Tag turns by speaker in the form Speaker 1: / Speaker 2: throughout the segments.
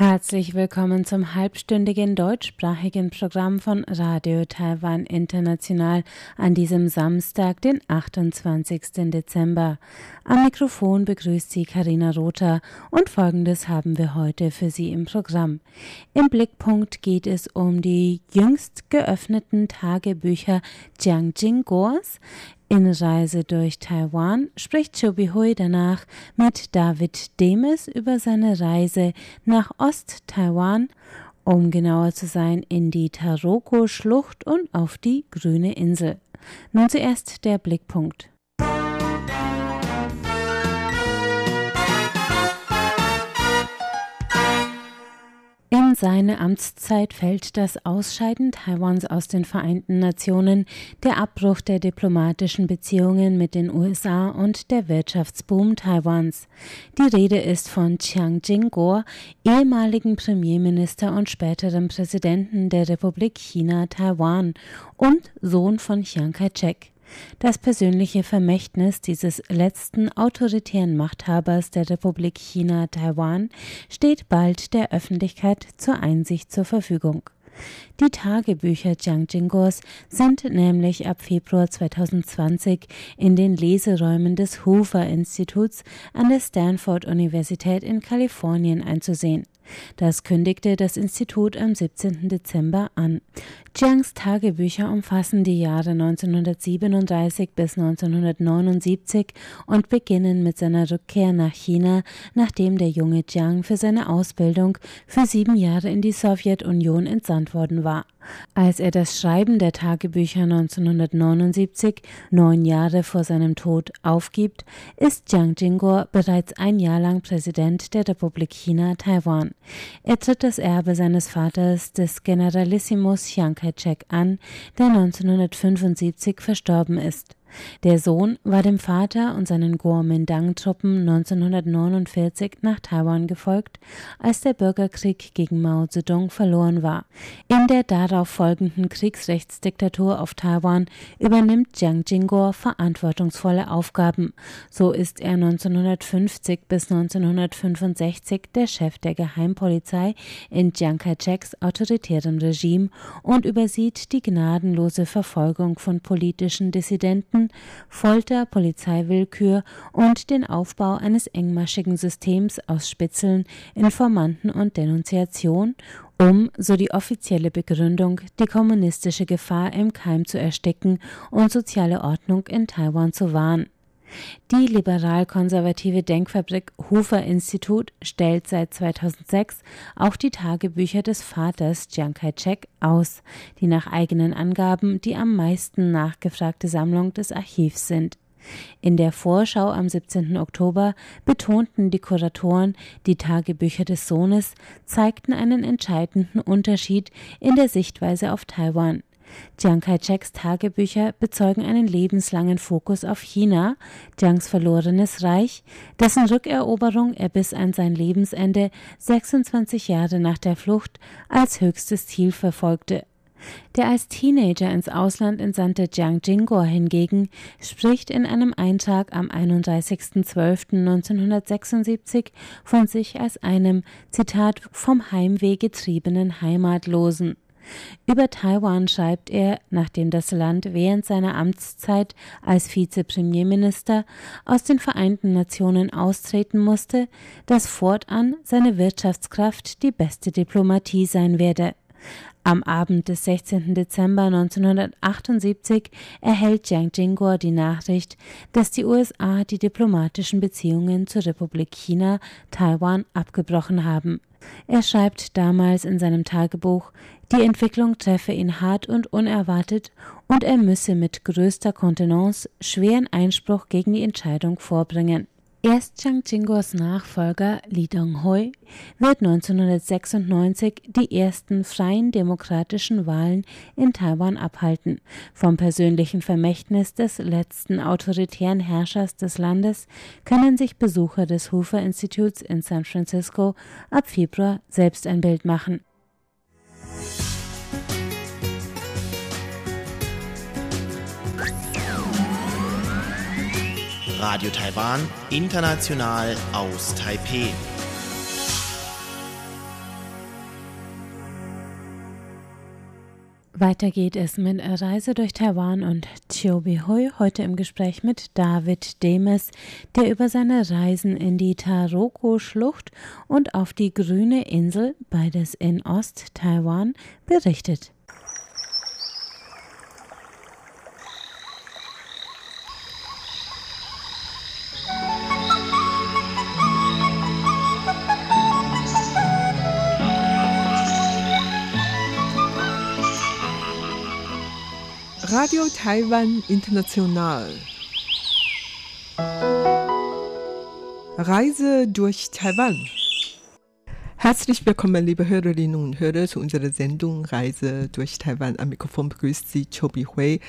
Speaker 1: Herzlich willkommen zum halbstündigen deutschsprachigen Programm von Radio Taiwan International an diesem Samstag, den 28. Dezember. Am Mikrofon begrüßt Sie Karina Rother und Folgendes haben wir heute für Sie im Programm. Im Blickpunkt geht es um die jüngst geöffneten Tagebücher Jiang Jingguos. In Reise durch Taiwan spricht Chobi Hui danach mit David Demes über seine Reise nach Ost-Taiwan, um genauer zu sein, in die Taroko-Schlucht und auf die grüne Insel. Nun zuerst der Blickpunkt. Seine Amtszeit fällt das Ausscheiden Taiwans aus den Vereinten Nationen, der Abbruch der diplomatischen Beziehungen mit den USA und der Wirtschaftsboom Taiwans. Die Rede ist von Chiang Jing-kuo, ehemaligen Premierminister und späterem Präsidenten der Republik China Taiwan und Sohn von Chiang Kai-shek. Das persönliche Vermächtnis dieses letzten autoritären Machthabers der Republik China Taiwan steht bald der Öffentlichkeit zur Einsicht zur Verfügung. Die Tagebücher Jiang Jingos sind nämlich ab Februar 2020 in den Leseräumen des Hoover Instituts an der Stanford Universität in Kalifornien einzusehen. Das kündigte das Institut am 17. Dezember an. Chiangs Tagebücher umfassen die Jahre 1937 bis 1979 und beginnen mit seiner Rückkehr nach China, nachdem der junge Jiang für seine Ausbildung für sieben Jahre in die Sowjetunion entsandt worden war. Als er das Schreiben der Tagebücher 1979, neun Jahre vor seinem Tod, aufgibt, ist Jiang Jingguo bereits ein Jahr lang Präsident der Republik China Taiwan. Er tritt das Erbe seines Vaters, des Generalissimus Chiang Kai-shek, an, der 1975 verstorben ist. Der Sohn war dem Vater und seinen Kuomintang-Truppen 1949 nach Taiwan gefolgt, als der Bürgerkrieg gegen Mao Zedong verloren war. In der darauf folgenden Kriegsrechtsdiktatur auf Taiwan übernimmt Jiang Jingguo verantwortungsvolle Aufgaben. So ist er 1950 bis 1965 der Chef der Geheimpolizei in Chiang Kai-sheks autoritärem Regime und übersieht die gnadenlose Verfolgung von politischen Dissidenten Verboten, Folter, Polizeiwillkür und den Aufbau eines engmaschigen Systems aus Spitzeln, Informanten und Denunziation, um, so die offizielle Begründung, die kommunistische Gefahr im Keim zu ersticken und soziale Ordnung in Taiwan zu wahren. Die liberal-konservative Denkfabrik Hofer Institut stellt seit 2006 auch die Tagebücher des Vaters Chiang Kai-shek aus, die nach eigenen Angaben die am meisten nachgefragte Sammlung des Archivs sind. In der Vorschau am 17. Oktober betonten die Kuratoren, die Tagebücher des Sohnes zeigten einen entscheidenden Unterschied in der Sichtweise auf Taiwan. Chiang Kai-sheks Tagebücher bezeugen einen lebenslangen Fokus auf China, Chiangs verlorenes Reich, dessen Rückeroberung er bis an sein Lebensende 26 Jahre nach der Flucht als höchstes Ziel verfolgte. Der als Teenager ins Ausland entsandte Jiang Jingguo hingegen spricht in einem Eintrag am 31.12.1976 von sich als einem, Zitat, vom Heimweh getriebenen Heimatlosen. Über Taiwan schreibt er, nachdem das Land während seiner Amtszeit als Vizepremierminister aus den Vereinten Nationen austreten musste, dass fortan seine Wirtschaftskraft die beste Diplomatie sein werde. Am Abend des 16. Dezember 1978 erhält Jiang Jingguo die Nachricht, dass die USA die diplomatischen Beziehungen zur Republik China Taiwan abgebrochen haben. Er schreibt damals in seinem Tagebuch, die Entwicklung treffe ihn hart und unerwartet und er müsse mit größter Kontenance schweren Einspruch gegen die Entscheidung vorbringen. Erst Chiang Chingos Nachfolger Li Donghui wird 1996 die ersten freien demokratischen Wahlen in Taiwan abhalten. Vom persönlichen Vermächtnis des letzten autoritären Herrschers des Landes können sich Besucher des Hoover Instituts in San Francisco ab Februar selbst ein Bild machen.
Speaker 2: Radio Taiwan, international aus Taipeh.
Speaker 1: Weiter geht es mit Reise durch Taiwan und Chiu Hui heute im Gespräch mit David Demes, der über seine Reisen in die Taroko-Schlucht und auf die grüne Insel, beides in Ost-Taiwan, berichtet.
Speaker 3: Radio Taiwan International. Reise durch Taiwan. Herzlich willkommen, liebe Hörerinnen und Hörer, zu unserer Sendung Reise durch Taiwan. Am Mikrofon begrüßt Sie Chobi Hui.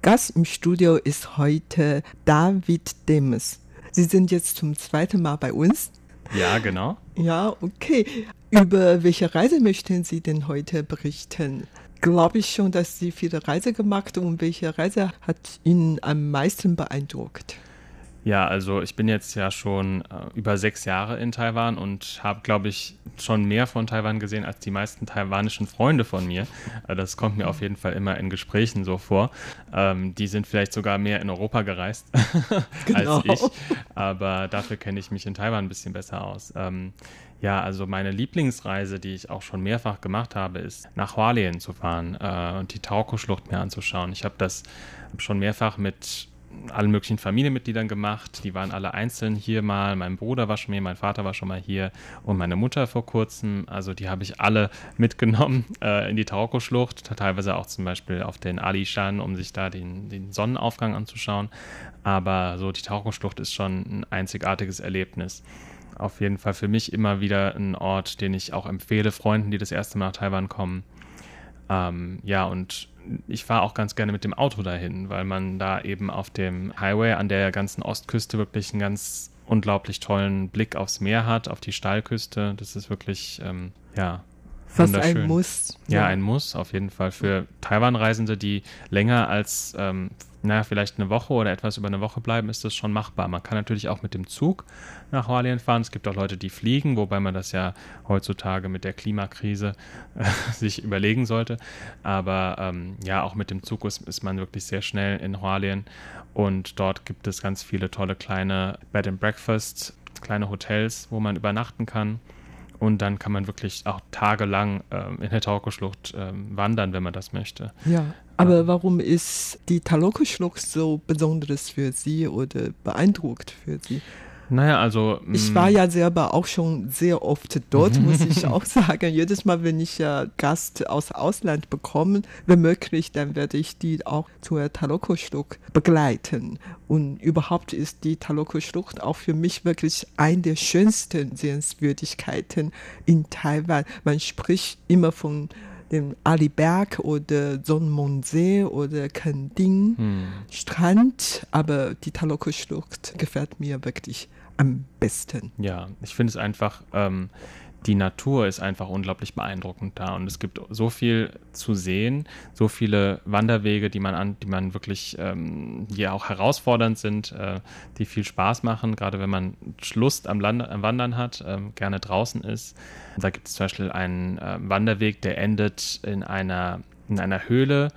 Speaker 3: Gast im Studio ist heute David Demes. Sie sind jetzt zum zweiten Mal bei uns.
Speaker 4: Ja, genau.
Speaker 3: Ja, okay. Über welche Reise möchten Sie denn heute berichten? Glaube ich schon, dass Sie viele Reise gemacht und welche Reise hat Ihnen am meisten beeindruckt?
Speaker 4: Ja, also ich bin jetzt ja schon äh, über sechs Jahre in Taiwan und habe, glaube ich, schon mehr von Taiwan gesehen als die meisten taiwanischen Freunde von mir. Äh, das kommt mir auf jeden Fall immer in Gesprächen so vor. Ähm, die sind vielleicht sogar mehr in Europa gereist genau. als ich, aber dafür kenne ich mich in Taiwan ein bisschen besser aus. Ähm, ja, also meine Lieblingsreise, die ich auch schon mehrfach gemacht habe, ist nach Hualien zu fahren äh, und die Tauko-Schlucht mir anzuschauen. Ich habe das schon mehrfach mit allen möglichen Familienmitgliedern gemacht. Die waren alle einzeln hier mal. Mein Bruder war schon hier, mein Vater war schon mal hier und meine Mutter vor kurzem. Also die habe ich alle mitgenommen äh, in die Taroko-Schlucht, teilweise auch zum Beispiel auf den Alishan, um sich da den, den Sonnenaufgang anzuschauen. Aber so die Taroko-Schlucht ist schon ein einzigartiges Erlebnis auf jeden Fall für mich immer wieder ein Ort, den ich auch empfehle, Freunden, die das erste Mal nach Taiwan kommen. Ähm, ja, und ich fahre auch ganz gerne mit dem Auto dahin, weil man da eben auf dem Highway an der ganzen Ostküste wirklich einen ganz unglaublich tollen Blick aufs Meer hat, auf die Steilküste. Das ist wirklich, ähm, ja,
Speaker 3: Fast ein Muss.
Speaker 4: Ja, ja, ein Muss, auf jeden Fall. Für Taiwan-Reisende, die länger als ähm, naja, vielleicht eine Woche oder etwas über eine Woche bleiben, ist das schon machbar. Man kann natürlich auch mit dem Zug nach Hualien fahren. Es gibt auch Leute, die fliegen, wobei man das ja heutzutage mit der Klimakrise äh, sich überlegen sollte. Aber ähm, ja, auch mit dem Zug ist, ist man wirklich sehr schnell in Hualien und dort gibt es ganz viele tolle kleine Bed and Breakfast, kleine Hotels, wo man übernachten kann. Und dann kann man wirklich auch tagelang ähm, in der Tauko-Schlucht ähm, wandern, wenn man das möchte.
Speaker 3: Ja, aber warum ist die Taloko-Schlucht so besonders für Sie oder beeindruckt für Sie?
Speaker 4: Naja, also.
Speaker 3: Ich war mm. ja selber auch schon sehr oft dort, muss ich auch sagen. Jedes Mal, wenn ich ja Gast aus Ausland bekomme, wenn möglich, dann werde ich die auch zur Taloko-Schlucht begleiten. Und überhaupt ist die Taloko-Schlucht auch für mich wirklich eine der schönsten Sehenswürdigkeiten in Taiwan. Man spricht immer von dem Aliberg oder Sonnenmundsee oder Kending hm. Strand, aber die Taloko-Schlucht gefällt mir wirklich am besten.
Speaker 4: Ja, ich finde es einfach, ähm, die Natur ist einfach unglaublich beeindruckend da und es gibt so viel zu sehen, so viele Wanderwege, die man an, die man wirklich, ähm, die auch herausfordernd sind, äh, die viel Spaß machen, gerade wenn man Lust am, Land, am Wandern hat, äh, gerne draußen ist. Da gibt es zum Beispiel einen äh, Wanderweg, der endet in einer in einer Höhle,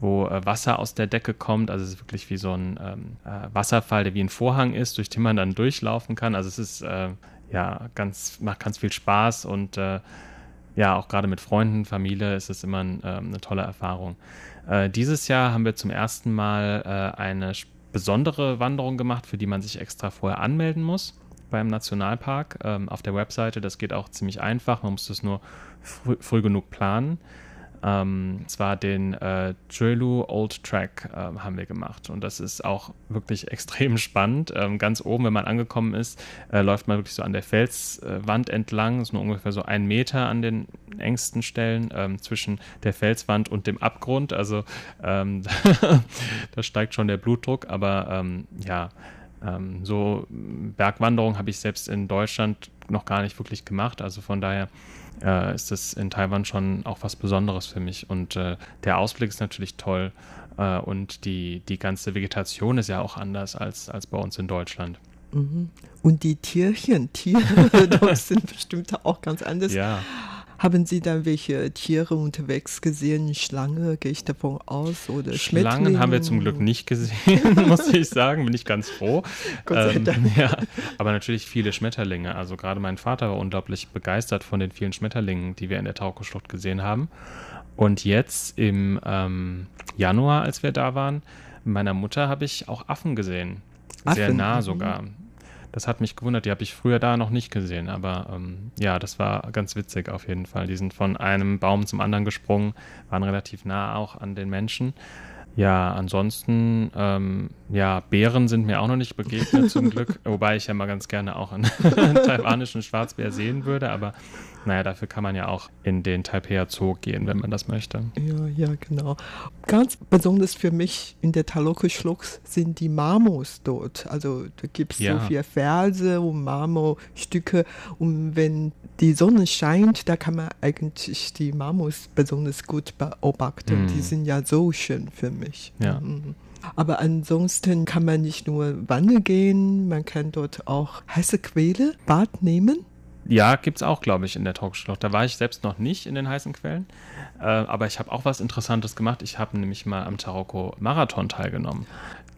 Speaker 4: wo äh, Wasser aus der Decke kommt. Also es ist wirklich wie so ein ähm, äh, Wasserfall, der wie ein Vorhang ist, durch den man dann durchlaufen kann. Also es ist äh, ja ganz, macht ganz viel Spaß und äh, ja, auch gerade mit Freunden, Familie ist es immer ein, ähm, eine tolle Erfahrung. Äh, dieses Jahr haben wir zum ersten Mal äh, eine besondere Wanderung gemacht, für die man sich extra vorher anmelden muss beim Nationalpark ähm, auf der Webseite. Das geht auch ziemlich einfach. Man muss das nur früh, früh genug planen. Ähm, zwar den äh, Drelu Old Track äh, haben wir gemacht und das ist auch wirklich extrem spannend. Ähm, ganz oben, wenn man angekommen ist, äh, läuft man wirklich so an der Felswand entlang, ist nur ungefähr so ein Meter an den engsten Stellen ähm, zwischen der Felswand und dem Abgrund. Also ähm, da steigt schon der Blutdruck, aber ähm, ja, ähm, so Bergwanderung habe ich selbst in Deutschland noch gar nicht wirklich gemacht. Also von daher äh, ist es in Taiwan schon auch was Besonderes für mich. Und äh, der Ausblick ist natürlich toll. Äh, und die, die ganze Vegetation ist ja auch anders als, als bei uns in Deutschland.
Speaker 3: Mhm. Und die Tierchen, Tiere dort sind bestimmt auch ganz anders.
Speaker 4: Ja.
Speaker 3: Haben Sie da welche Tiere unterwegs gesehen? Schlange, gehe ich davon aus? Oder
Speaker 4: Schlangen haben wir zum Glück nicht gesehen, muss ich sagen. Bin ich ganz froh.
Speaker 3: Gott sei
Speaker 4: Ähm,
Speaker 3: Dank.
Speaker 4: ja, aber natürlich viele Schmetterlinge. Also gerade mein Vater war unglaublich begeistert von den vielen Schmetterlingen, die wir in der Tauko-Schlucht gesehen haben. Und jetzt im ähm, Januar, als wir da waren, mit meiner Mutter habe ich auch Affen gesehen. Sehr
Speaker 3: Affen,
Speaker 4: nah
Speaker 3: mhm.
Speaker 4: sogar. Das hat mich gewundert, die habe ich früher da noch nicht gesehen. Aber ähm, ja, das war ganz witzig auf jeden Fall. Die sind von einem Baum zum anderen gesprungen, waren relativ nah auch an den Menschen. Ja, ansonsten, ähm, ja, Bären sind mir auch noch nicht begegnet zum Glück, wobei ich ja mal ganz gerne auch einen, einen taiwanischen Schwarzbär sehen würde, aber naja, dafür kann man ja auch in den Taipei Zoo gehen, wenn man das möchte.
Speaker 3: Ja, ja, genau. Ganz besonders für mich in der Taloko-Schlucht sind die Marmors dort. Also da gibt es
Speaker 4: Ja.
Speaker 3: so viele Verse und Marmorstücke. Und wenn die Sonne scheint, da kann man eigentlich die Marmors besonders gut beobachten.
Speaker 4: Mhm.
Speaker 3: Die sind ja so schön für mich.
Speaker 4: Ja.
Speaker 3: Mhm. Aber ansonsten kann man nicht nur wandern gehen, man kann dort auch heiße Quelle, Bad nehmen.
Speaker 4: Ja, gibt's auch, glaube ich, in der Talkschlucht. Da war ich selbst noch nicht in den heißen Quellen, äh, aber ich habe auch was Interessantes gemacht. Ich habe nämlich mal am Taroko Marathon teilgenommen.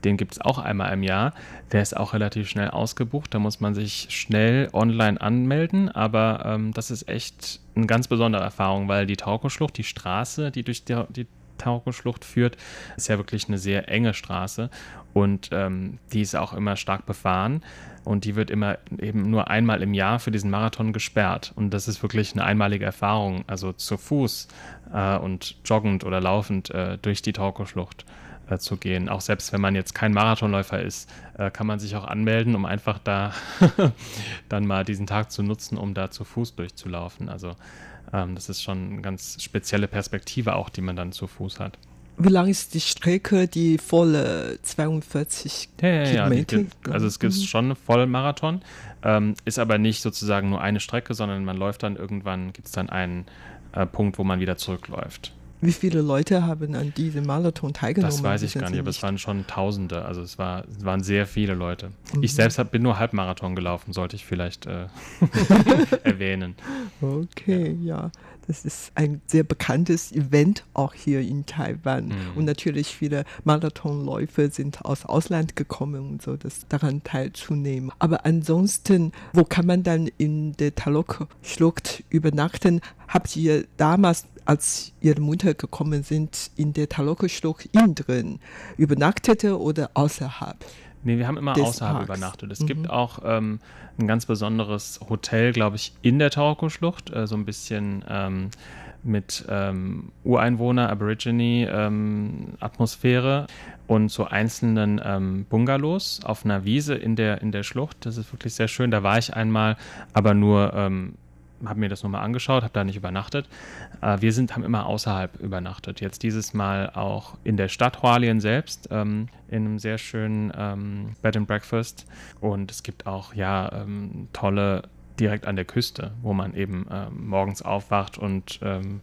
Speaker 4: Den gibt's auch einmal im Jahr. Der ist auch relativ schnell ausgebucht. Da muss man sich schnell online anmelden, aber ähm, das ist echt eine ganz besondere Erfahrung, weil die Taroko-Schlucht, die Straße, die durch die, die Taroko-Schlucht führt, ist ja wirklich eine sehr enge Straße und ähm, die ist auch immer stark befahren und die wird immer eben nur einmal im Jahr für diesen Marathon gesperrt und das ist wirklich eine einmalige Erfahrung, also zu Fuß äh, und joggend oder laufend äh, durch die Taroko-Schlucht äh, zu gehen. Auch selbst wenn man jetzt kein Marathonläufer ist, äh, kann man sich auch anmelden, um einfach da dann mal diesen Tag zu nutzen, um da zu Fuß durchzulaufen. Also das ist schon eine ganz spezielle Perspektive auch, die man dann zu Fuß hat.
Speaker 3: Wie lang ist die Strecke? Die volle 42
Speaker 4: Ja, ja, ja. Die,
Speaker 3: Kilometer?
Speaker 4: gibt- also es gibt
Speaker 3: Mhm.
Speaker 4: schon einen Vollmarathon, ähm, ist aber nicht sozusagen nur eine Strecke, sondern man läuft dann irgendwann, gibt es dann einen äh, Punkt, wo man wieder zurückläuft.
Speaker 3: Wie viele Leute haben an diesem Marathon teilgenommen?
Speaker 4: Das weiß ich gar nicht, aber es waren schon Tausende. Also es, war, es waren sehr viele Leute. Ich
Speaker 3: Mhm.
Speaker 4: selbst hab, bin nur Halbmarathon gelaufen, sollte ich vielleicht äh, erwähnen.
Speaker 3: Okay, ja. Das ist ein sehr bekanntes Event auch hier in Taiwan.
Speaker 4: Mhm.
Speaker 3: Und natürlich viele Marathonläufer sind aus Ausland gekommen und so, das daran teilzunehmen. Aber ansonsten, wo kann man dann in der Talok-Schlucht übernachten? Habt ihr damals, als Ihre Mutter gekommen sind, in der Talok-Schlucht innen drin übernachtete oder außerhalb?
Speaker 4: Nee, wir haben immer außerhalb
Speaker 3: Parks.
Speaker 4: übernachtet. Es
Speaker 3: Mhm.
Speaker 4: gibt auch ähm, ein ganz besonderes Hotel, glaube ich, in der Taroko-Schlucht, äh, so ein bisschen ähm, mit ähm, Ureinwohner, Aborigine-Atmosphäre und so einzelnen ähm, Bungalows auf einer Wiese in der, in der Schlucht. Das ist wirklich sehr schön. Da war ich einmal, aber nur, ähm, habe mir das nochmal angeschaut, habe da nicht übernachtet. Äh, wir sind, haben immer außerhalb übernachtet. Jetzt dieses Mal auch in der Stadt Hualien selbst, ähm, in einem sehr schönen ähm, Bed and Breakfast. Und es gibt auch, ja, ähm, tolle direkt an der Küste, wo man eben ähm, morgens aufwacht und ähm,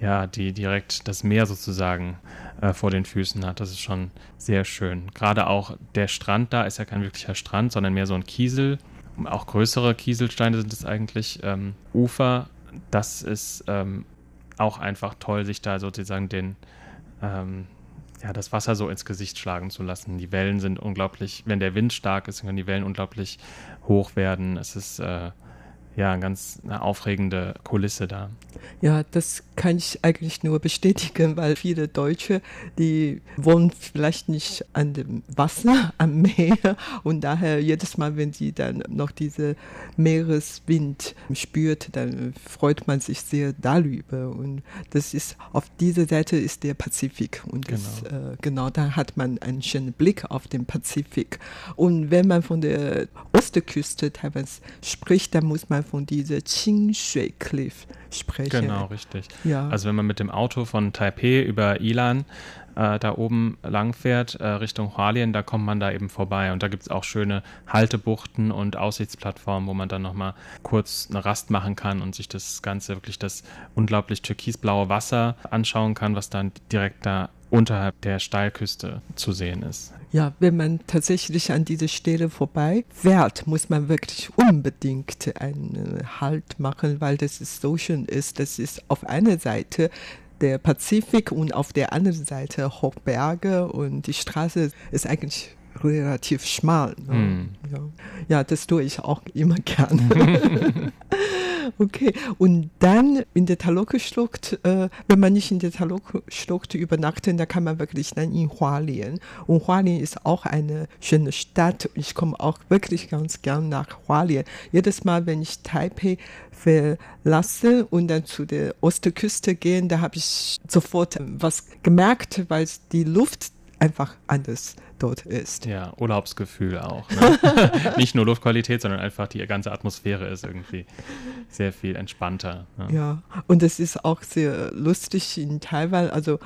Speaker 4: ja, die direkt das Meer sozusagen äh, vor den Füßen hat. Das ist schon sehr schön. Gerade auch der Strand da ist ja kein wirklicher Strand, sondern mehr so ein Kiesel. Auch größere Kieselsteine sind es eigentlich. Ähm, Ufer, das ist ähm, auch einfach toll, sich da sozusagen den, ähm, ja, das Wasser so ins Gesicht schlagen zu lassen. Die Wellen sind unglaublich, wenn der Wind stark ist, können die Wellen unglaublich hoch werden. Es ist äh, ja ganz eine aufregende Kulisse da.
Speaker 3: Ja, das kann ich eigentlich nur bestätigen, weil viele Deutsche, die wohnen vielleicht nicht an dem Wasser, am Meer und daher jedes Mal, wenn sie dann noch diese Meereswind spürt, dann freut man sich sehr darüber und das ist auf dieser Seite ist der Pazifik und das,
Speaker 4: Genau.
Speaker 3: äh, genau da hat man einen schönen Blick auf den Pazifik und wenn man von der Ostküste Taiwans spricht, dann muss man von dieser Qingshui Cliff sprechen.
Speaker 4: Genau, richtig.
Speaker 3: Ja.
Speaker 4: Also wenn man mit dem Auto von Taipei über Ilan äh, da oben lang fährt, äh, Richtung Hualien, da kommt man da eben vorbei. Und da gibt es auch schöne Haltebuchten und Aussichtsplattformen, wo man dann nochmal kurz eine Rast machen kann und sich das Ganze, wirklich das unglaublich türkisblaue Wasser anschauen kann, was dann direkt da unterhalb der Steilküste zu sehen ist.
Speaker 3: Ja, wenn man tatsächlich an diese Stelle vorbei fährt, muss man wirklich unbedingt einen Halt machen, weil das ist so schön ist. Das ist auf einer Seite der Pazifik und auf der anderen Seite Hochberge und die Straße ist eigentlich relativ schmal. Ne? Mm. Ja. ja. das tue ich auch immer gerne. Okay, und dann in der Taloke-Schlucht, äh, wenn man nicht in der Taloke-Schlucht übernachtet, dann kann man wirklich dann in Hualien. Und Hualien ist auch eine schöne Stadt. Ich komme auch wirklich ganz gern nach Hualien. Jedes Mal, wenn ich Taipei verlasse und dann zu der Ostküste gehe, da habe ich sofort was gemerkt, weil die Luft einfach anders dort ist.
Speaker 4: Ja, Urlaubsgefühl auch. Ne? Nicht nur Luftqualität, sondern einfach die ganze Atmosphäre ist irgendwie sehr viel entspannter.
Speaker 3: Ne? Ja, und es ist auch sehr lustig in Taiwan. Also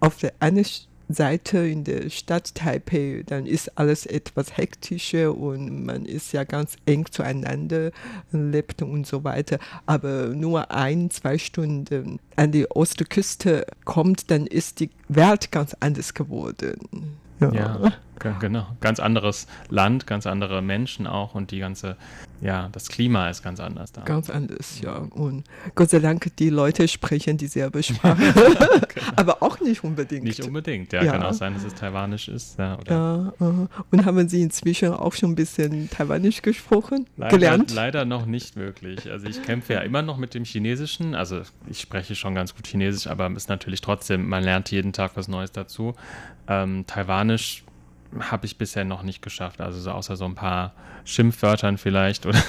Speaker 3: auf der einen Seite in der Stadt Taipei, dann ist alles etwas hektischer und man ist ja ganz eng zueinander, lebt und so weiter. Aber nur ein, zwei Stunden an die Ostküste kommt, dann ist die Welt ganz anders geworden.
Speaker 4: Ja. Genau. Ganz anderes Land, ganz andere Menschen auch und die ganze, ja, das Klima ist ganz anders da.
Speaker 3: Ganz anders, ja. Und Gott sei Dank, die Leute sprechen dieselbe Sprache. genau. Aber auch nicht unbedingt.
Speaker 4: Nicht unbedingt, ja. ja. Kann auch sein, dass es taiwanisch ist. Ja,
Speaker 3: ja uh. Und haben Sie inzwischen auch schon ein bisschen taiwanisch gesprochen?
Speaker 4: Leider,
Speaker 3: gelernt?
Speaker 4: Leider noch nicht wirklich. Also ich kämpfe ja immer noch mit dem Chinesischen. Also ich spreche schon ganz gut Chinesisch, aber es ist natürlich trotzdem, man lernt jeden Tag was Neues dazu. Ähm, Taiwanisch habe ich bisher noch nicht geschafft. Also so außer so ein paar Schimpfwörtern vielleicht oder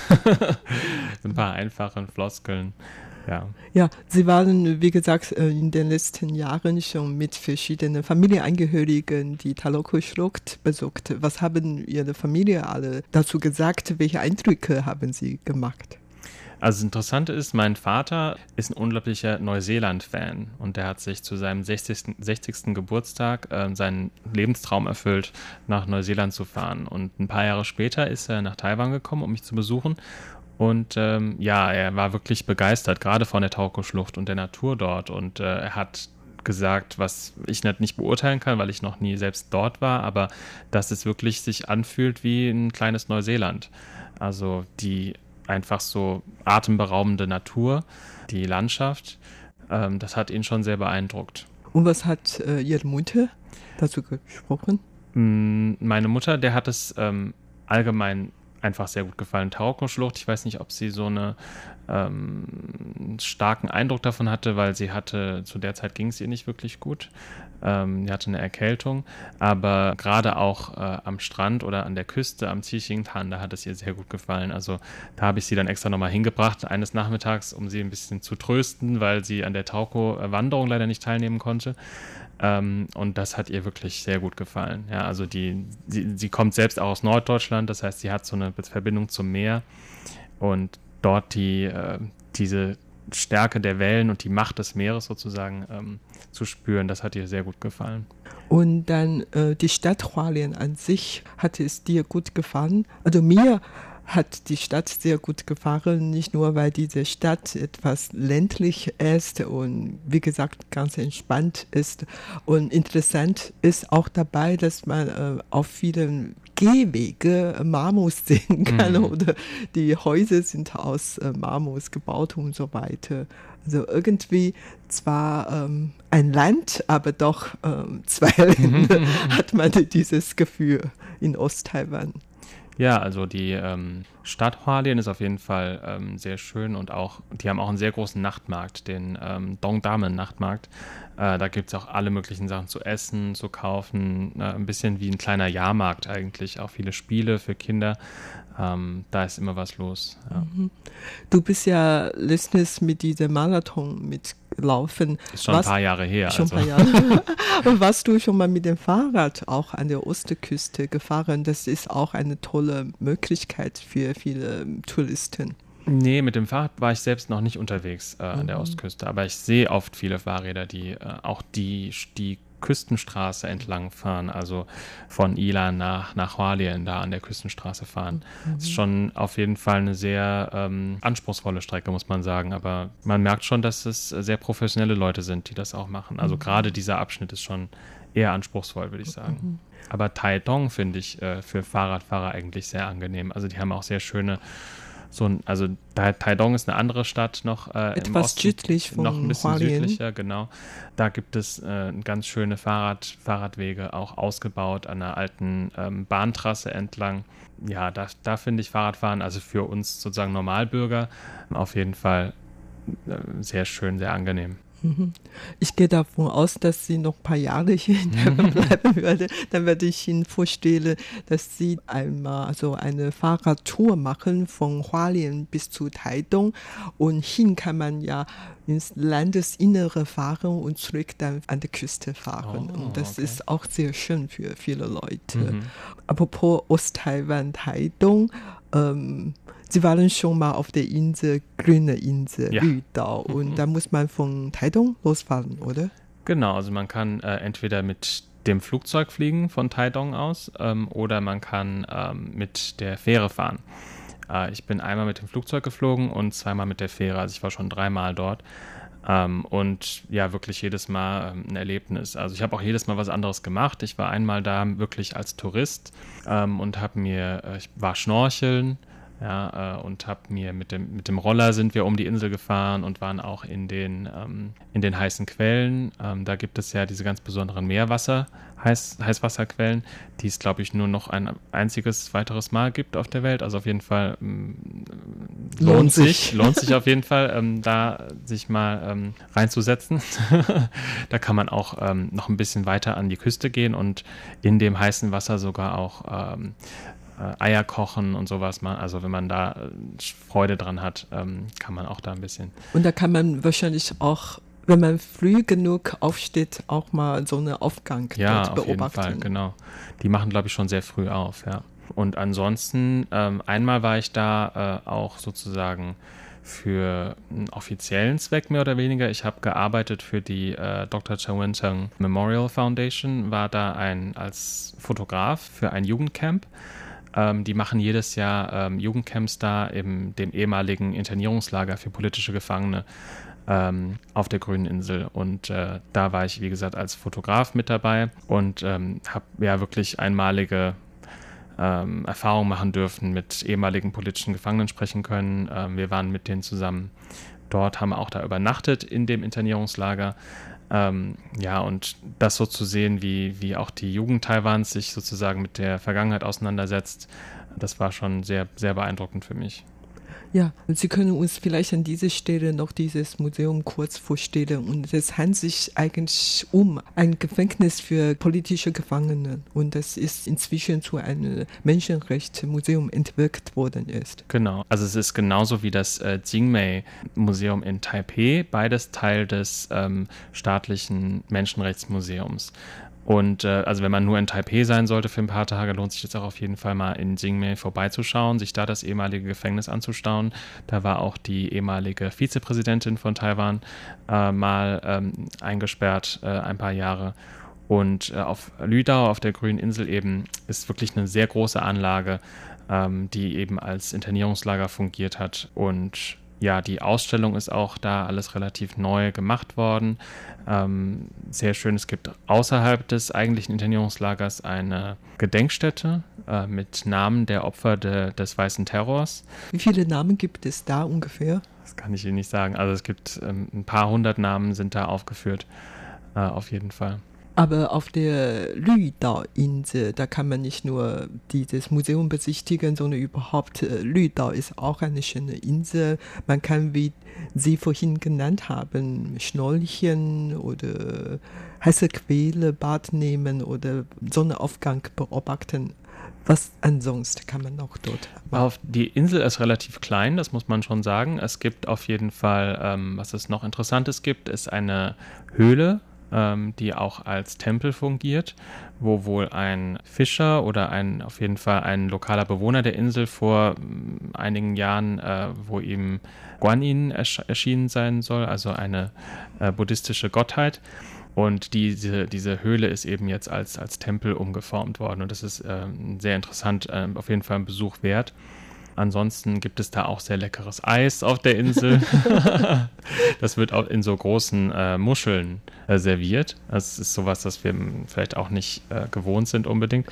Speaker 4: ein paar einfachen Floskeln. Ja.
Speaker 3: ja, Sie waren, wie gesagt, äh, in den letzten Jahren schon mit verschiedenen Familienangehörigen die Taloko-Schlucht besucht. Was haben Ihre Familie alle dazu gesagt? Welche Eindrücke haben Sie gemacht?
Speaker 4: Also das Interessante ist, mein Vater ist ein unglaublicher Neuseeland-Fan und der hat sich zu seinem 60. 60. Geburtstag äh, seinen Lebenstraum erfüllt, nach Neuseeland zu fahren. Und ein paar Jahre später ist er nach Taiwan gekommen, um mich zu besuchen. Und ähm, ja, er war wirklich begeistert, gerade von der Tauko-Schlucht und der Natur dort. Und äh, er hat gesagt, was ich nicht beurteilen kann, weil ich noch nie selbst dort war, aber dass es wirklich sich anfühlt wie ein kleines Neuseeland. Also die einfach so atemberaubende Natur, die Landschaft. Ähm, das hat ihn schon sehr beeindruckt.
Speaker 3: Und was hat äh, Ihre Mutter dazu gesprochen?
Speaker 4: Mm, meine Mutter, der hat es ähm, allgemein einfach sehr gut gefallen. Taukenschlucht, ich weiß nicht, ob sie so einen ähm, starken Eindruck davon hatte, weil sie hatte, zu der Zeit ging es ihr nicht wirklich gut. Ähm, sie hatte eine Erkältung, aber gerade auch äh, am Strand oder an der Küste am Tan, da hat es ihr sehr gut gefallen. Also da habe ich sie dann extra nochmal hingebracht, eines Nachmittags, um sie ein bisschen zu trösten, weil sie an der Tauko-Wanderung leider nicht teilnehmen konnte. Ähm, und das hat ihr wirklich sehr gut gefallen. Ja, also die, sie, sie kommt selbst auch aus Norddeutschland, das heißt, sie hat so eine Verbindung zum Meer und dort die, äh, diese Stärke der Wellen und die Macht des Meeres sozusagen ähm, zu spüren, das hat ihr sehr gut gefallen.
Speaker 3: Und dann äh, die Stadt Hualien an sich, hat es dir gut gefallen? Also mir hat die Stadt sehr gut gefallen, nicht nur weil diese Stadt etwas ländlich ist und wie gesagt ganz entspannt ist. Und interessant ist auch dabei, dass man äh, auf vielen Gehwege Marmos sehen kann mhm. oder die Häuser sind aus äh, Marmos gebaut und so weiter. Also irgendwie zwar ähm, ein Land, aber doch ähm, zwei Länder hat man dieses Gefühl in Osttaiwan.
Speaker 4: Ja, also die ähm, Stadt Hualien ist auf jeden Fall ähm, sehr schön und auch, die haben auch einen sehr großen Nachtmarkt, den ähm, Dongdamen Nachtmarkt. Äh, da gibt es auch alle möglichen Sachen zu essen, zu kaufen, äh, ein bisschen wie ein kleiner Jahrmarkt eigentlich, auch viele Spiele für Kinder. Ähm, da ist immer was los. Ja. Mhm.
Speaker 3: Du bist ja letztens mit diesem Marathon mitgelaufen.
Speaker 4: Ist schon was, ein paar Jahre her.
Speaker 3: Schon also. ein paar Jahre. Und warst du schon mal mit dem Fahrrad auch an der Ostküste gefahren? Das ist auch eine tolle Möglichkeit für viele Touristen.
Speaker 4: Nee, mit dem Fahrrad war ich selbst noch nicht unterwegs äh, an der mhm. Ostküste, aber ich sehe oft viele Fahrräder, die äh, auch die, die Küstenstraße entlang fahren, also von Ilan nach, nach Hualien da an der Küstenstraße fahren. Mhm. Das ist schon auf jeden Fall eine sehr ähm, anspruchsvolle Strecke, muss man sagen. Aber man merkt schon, dass es sehr professionelle Leute sind, die das auch machen. Also mhm. gerade dieser Abschnitt ist schon eher anspruchsvoll, würde ich sagen. Mhm. Aber Taidong finde ich äh, für Fahrradfahrer eigentlich sehr angenehm. Also die haben auch sehr schöne so ein, also Taidong ist eine andere Stadt noch
Speaker 3: äh, etwas Osten, südlich von
Speaker 4: noch ein bisschen Hualien. südlicher, genau. Da gibt es äh, ganz schöne Fahrrad, Fahrradwege, auch ausgebaut an einer alten ähm, Bahntrasse entlang. Ja, da, da finde ich Fahrradfahren, also für uns sozusagen Normalbürger, auf jeden Fall äh, sehr schön, sehr angenehm.
Speaker 3: Mhm. Ich gehe davon aus, dass sie noch ein paar Jahre hier bleiben würde. Dann werde ich Ihnen vorstellen, dass Sie einmal so eine Fahrradtour machen von Hualien bis zu Taidong. Und hin kann man ja ins Landesinnere fahren und zurück dann an der Küste fahren. Oh, und das okay. ist auch sehr schön für viele Leute. Mhm. Apropos Osttaiwan, Taidong. Ähm, Sie waren schon mal auf der Insel, grüne Insel, ja. Lüdao. Und mhm. da muss man von Taidong losfahren, oder?
Speaker 4: Genau, also man kann äh, entweder mit dem Flugzeug fliegen von Taidong aus ähm, oder man kann ähm, mit der Fähre fahren. Äh, ich bin einmal mit dem Flugzeug geflogen und zweimal mit der Fähre. Also ich war schon dreimal dort. Ähm, und ja, wirklich jedes Mal ähm, ein Erlebnis. Also ich habe auch jedes Mal was anderes gemacht. Ich war einmal da wirklich als Tourist ähm, und habe mir, äh, ich war schnorcheln ja, äh, und habe mir mit dem, mit dem Roller sind wir um die Insel gefahren und waren auch in den, ähm, in den heißen Quellen. Ähm, da gibt es ja diese ganz besonderen Meerwasser, Heiß, Heißwasserquellen, die es, glaube ich, nur noch ein einziges weiteres Mal gibt auf der Welt. Also auf jeden Fall ähm, lohnt, lohnt sich, lohnt sich auf jeden Fall, ähm, da sich mal ähm, reinzusetzen. da kann man auch ähm, noch ein bisschen weiter an die Küste gehen und in dem heißen Wasser sogar auch ähm, äh, Eier kochen und sowas. Man, also wenn man da äh, Freude dran hat, ähm, kann man auch da ein bisschen.
Speaker 3: Und da kann man wahrscheinlich auch wenn man früh genug aufsteht, auch mal so einen Aufgang
Speaker 4: ja, dort beobachten. Ja, auf jeden Fall, genau. Die machen, glaube ich, schon sehr früh auf, ja. Und ansonsten, ähm, einmal war ich da äh, auch sozusagen für einen offiziellen Zweck mehr oder weniger. Ich habe gearbeitet für die äh, Dr. Chawenteng Memorial Foundation, war da ein als Fotograf für ein Jugendcamp ähm, die machen jedes Jahr ähm, Jugendcamps da im dem ehemaligen Internierungslager für politische Gefangene ähm, auf der Grünen Insel. Und äh, da war ich, wie gesagt, als Fotograf mit dabei und ähm, habe ja wirklich einmalige ähm, Erfahrungen machen dürfen, mit ehemaligen politischen Gefangenen sprechen können. Ähm, wir waren mit denen zusammen dort, haben auch da übernachtet in dem Internierungslager. Ähm, ja, und das so zu sehen, wie, wie auch die Jugend Taiwans sich sozusagen mit der Vergangenheit auseinandersetzt, das war schon sehr, sehr beeindruckend für mich.
Speaker 3: Ja, Sie können uns vielleicht an dieser Stelle noch dieses Museum kurz vorstellen. Und es handelt sich eigentlich um ein Gefängnis für politische Gefangene. Und das ist inzwischen zu einem Menschenrechtsmuseum entwickelt worden ist.
Speaker 4: Genau, also es ist genauso wie das äh, Jingmei-Museum in Taipei, beides Teil des ähm, staatlichen Menschenrechtsmuseums. Und äh, also wenn man nur in Taipei sein sollte für ein paar Tage, lohnt sich jetzt auch auf jeden Fall mal in Jingmei vorbeizuschauen, sich da das ehemalige Gefängnis anzustauen. Da war auch die ehemalige Vizepräsidentin von Taiwan äh, mal ähm, eingesperrt, äh, ein paar Jahre. Und äh, auf Lüdau, auf der grünen Insel eben, ist wirklich eine sehr große Anlage, ähm, die eben als Internierungslager fungiert hat und ja, die Ausstellung ist auch da alles relativ neu gemacht worden. Ähm, sehr schön, es gibt außerhalb des eigentlichen Internierungslagers eine Gedenkstätte äh, mit Namen der Opfer de, des Weißen Terrors.
Speaker 3: Wie viele Namen gibt es da ungefähr?
Speaker 4: Das kann ich Ihnen nicht sagen. Also es gibt ähm, ein paar hundert Namen sind da aufgeführt, äh, auf jeden Fall.
Speaker 3: Aber auf der Lüdao-Insel, da kann man nicht nur dieses Museum besichtigen, sondern überhaupt äh, Lüdao ist auch eine schöne Insel. Man kann, wie Sie vorhin genannt haben, Schnorcheln oder heiße Quelle, Bad nehmen oder Sonnenaufgang beobachten. Was ansonsten kann man noch dort
Speaker 4: machen? Auf die Insel ist relativ klein, das muss man schon sagen. Es gibt auf jeden Fall, ähm, was es noch Interessantes gibt, ist eine Höhle ähm, die auch als Tempel fungiert, wo wohl ein Fischer oder ein auf jeden Fall ein lokaler Bewohner der Insel vor äh, einigen Jahren, äh, wo ihm Guanyin ersch erschienen sein soll, also eine äh, buddhistische Gottheit. Und diese, diese Höhle ist eben jetzt als, als Tempel umgeformt worden. Und das ist äh, sehr interessant, äh, auf jeden Fall ein Besuch wert. Ansonsten gibt es da auch sehr leckeres Eis auf der Insel. das wird auch in so großen äh, Muscheln äh, serviert. Das ist sowas, das wir vielleicht auch nicht äh, gewohnt sind unbedingt.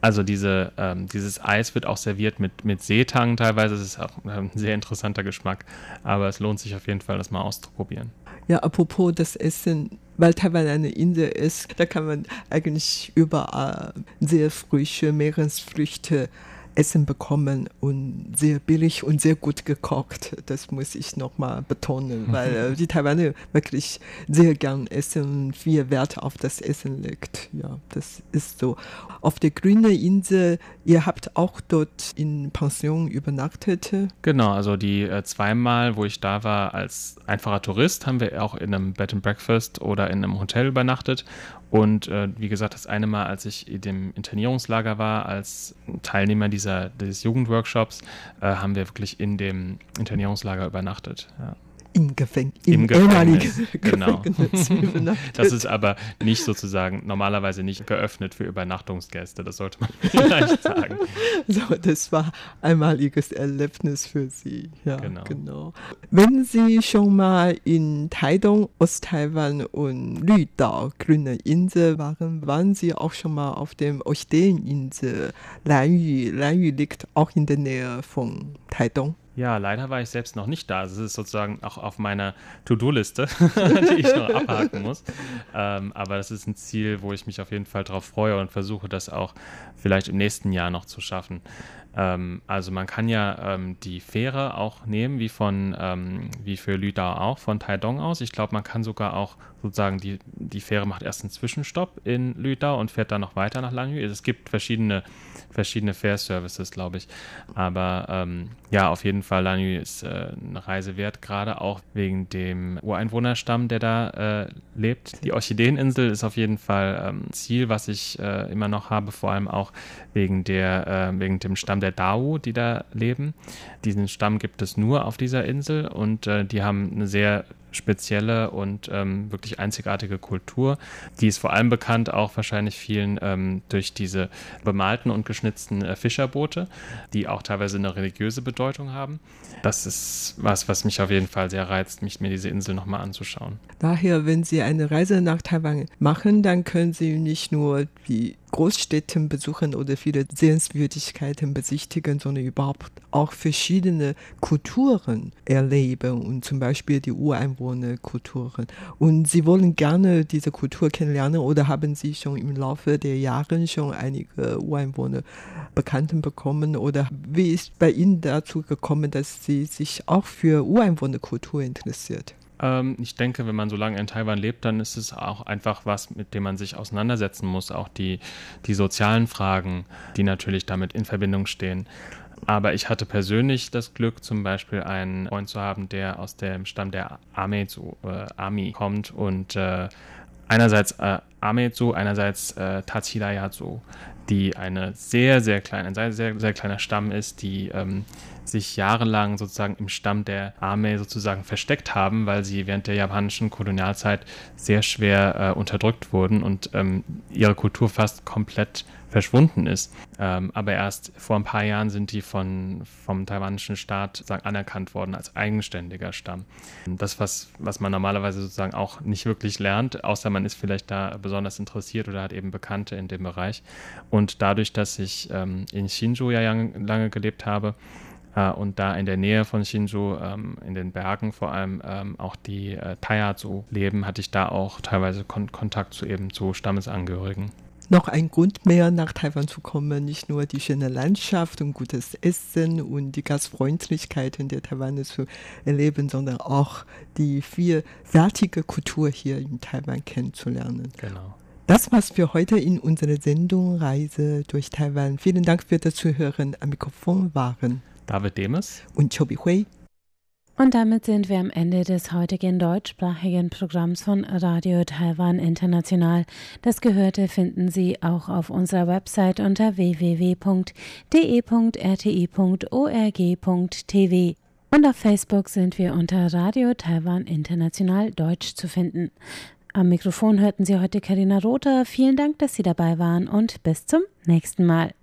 Speaker 4: Also diese, ähm, dieses Eis wird auch serviert mit, mit Seetang teilweise. Das ist auch ein sehr interessanter Geschmack. Aber es lohnt sich auf jeden Fall, das mal auszuprobieren.
Speaker 3: Ja, apropos das Essen, weil Taiwan eine Insel ist, da kann man eigentlich überall sehr frische Meeresfrüchte Essen bekommen und sehr billig und sehr gut gekocht. Das muss ich nochmal betonen, weil äh, die Taiwaner wirklich sehr gern essen und viel Wert auf das Essen legt. Ja, das ist so. Auf der grünen Insel, ihr habt auch dort in Pension übernachtet?
Speaker 4: Genau, also die äh, zweimal, wo ich da war als einfacher Tourist, haben wir auch in einem Bed and Breakfast oder in einem Hotel übernachtet und äh, wie gesagt, das eine Mal, als ich in dem Internierungslager war, als Teilnehmer dieser, dieses Jugendworkshops, äh, haben wir wirklich in dem Internierungslager übernachtet. Ja.
Speaker 3: Im, Gefäng
Speaker 4: Im, Im Gefängnis. Genau. das ist aber nicht sozusagen normalerweise nicht geöffnet für Übernachtungsgäste, das sollte man vielleicht sagen.
Speaker 3: So, das war einmaliges Erlebnis für Sie. Ja, genau. genau. Wenn Sie schon mal in Taidong, Osttaiwan und Lüdao, Grüne Insel waren, waren Sie auch schon mal auf dem Orchideeninsel Lanyu. Lanyu liegt auch in der Nähe von Taidong.
Speaker 4: Ja, leider war ich selbst noch nicht da. Also es ist sozusagen auch auf meiner To-Do-Liste, die ich noch abhaken muss. Ähm, aber das ist ein Ziel, wo ich mich auf jeden Fall drauf freue und versuche, das auch vielleicht im nächsten Jahr noch zu schaffen. Ähm, also man kann ja ähm, die Fähre auch nehmen, wie von ähm, wie für Lüdao auch, von Taidong aus. Ich glaube, man kann sogar auch sozusagen die, die Fähre macht erst einen Zwischenstopp in Lüdao und fährt dann noch weiter nach. Also es gibt verschiedene, verschiedene Fährservices, glaube ich. Aber ähm, ja, auf jeden Fall, Lanyu ist äh, eine Reise wert, gerade auch wegen dem Ureinwohnerstamm, der da äh, lebt. Die Orchideeninsel ist auf jeden Fall ähm, Ziel, was ich äh, immer noch habe, vor allem auch wegen, der, äh, wegen dem Stamm der Dao, die da leben. Diesen Stamm gibt es nur auf dieser Insel und äh, die haben eine sehr spezielle und ähm, wirklich einzigartige Kultur. Die ist vor allem bekannt, auch wahrscheinlich vielen ähm, durch diese bemalten und geschnitzten äh, Fischerboote, die auch teilweise eine religiöse Bedeutung haben. Das ist was, was mich auf jeden Fall sehr reizt, mich mir diese Insel nochmal anzuschauen.
Speaker 3: Daher, wenn Sie eine Reise nach Taiwan machen, dann können Sie nicht nur die Großstädten besuchen oder viele Sehenswürdigkeiten besichtigen, sondern überhaupt auch verschiedene Kulturen erleben und zum Beispiel die Ureinwohnerkulturen. Und Sie wollen gerne diese Kultur kennenlernen oder haben Sie schon im Laufe der Jahre schon einige Ureinwohner Bekannten bekommen oder wie ist bei Ihnen dazu gekommen, dass Sie sich auch für Ureinwohnerkultur interessiert?
Speaker 4: Ähm, ich denke, wenn man so lange in Taiwan lebt, dann ist es auch einfach was, mit dem man sich auseinandersetzen muss. Auch die, die sozialen Fragen, die natürlich damit in Verbindung stehen. Aber ich hatte persönlich das Glück, zum Beispiel einen Freund zu haben, der aus dem Stamm der Amezu, äh, Ami kommt und äh, einerseits äh, Amezu, einerseits äh, Tachidayazu, die eine sehr, sehr kleine, ein sehr, sehr, sehr kleiner Stamm ist, die ähm, sich jahrelang sozusagen im Stamm der Armee sozusagen versteckt haben, weil sie während der japanischen Kolonialzeit sehr schwer äh, unterdrückt wurden und ähm, ihre Kultur fast komplett verschwunden ist. Ähm, aber erst vor ein paar Jahren sind die von, vom taiwanischen Staat sozusagen anerkannt worden als eigenständiger Stamm. Das, was, was man normalerweise sozusagen auch nicht wirklich lernt, außer man ist vielleicht da besonders interessiert oder hat eben Bekannte in dem Bereich. Und dadurch, dass ich ähm, in Shinju ja lange gelebt habe, äh, und da in der Nähe von Shinju, ähm, in den Bergen vor allem ähm, auch die äh, Taiyazu leben, hatte ich da auch teilweise Kon Kontakt zu eben zu Stammesangehörigen.
Speaker 3: Noch ein Grund mehr, nach Taiwan zu kommen, nicht nur die schöne Landschaft und gutes Essen und die Gastfreundlichkeiten der Taiwaner zu erleben, sondern auch die vielfältige Kultur hier in Taiwan kennenzulernen.
Speaker 4: Genau.
Speaker 3: Das war's für heute in unserer Sendung Reise durch Taiwan. Vielen Dank für das Zuhören. Am Mikrofon waren
Speaker 4: David Demes
Speaker 3: und Chobi Hui.
Speaker 1: Und damit sind wir am Ende des heutigen deutschsprachigen Programms von Radio Taiwan International. Das Gehörte finden Sie auch auf unserer Website unter www.de.rti.org.tv. Und auf Facebook sind wir unter Radio Taiwan International Deutsch zu finden. Am Mikrofon hörten Sie heute Karina Rother. Vielen Dank, dass Sie dabei waren und bis zum nächsten Mal.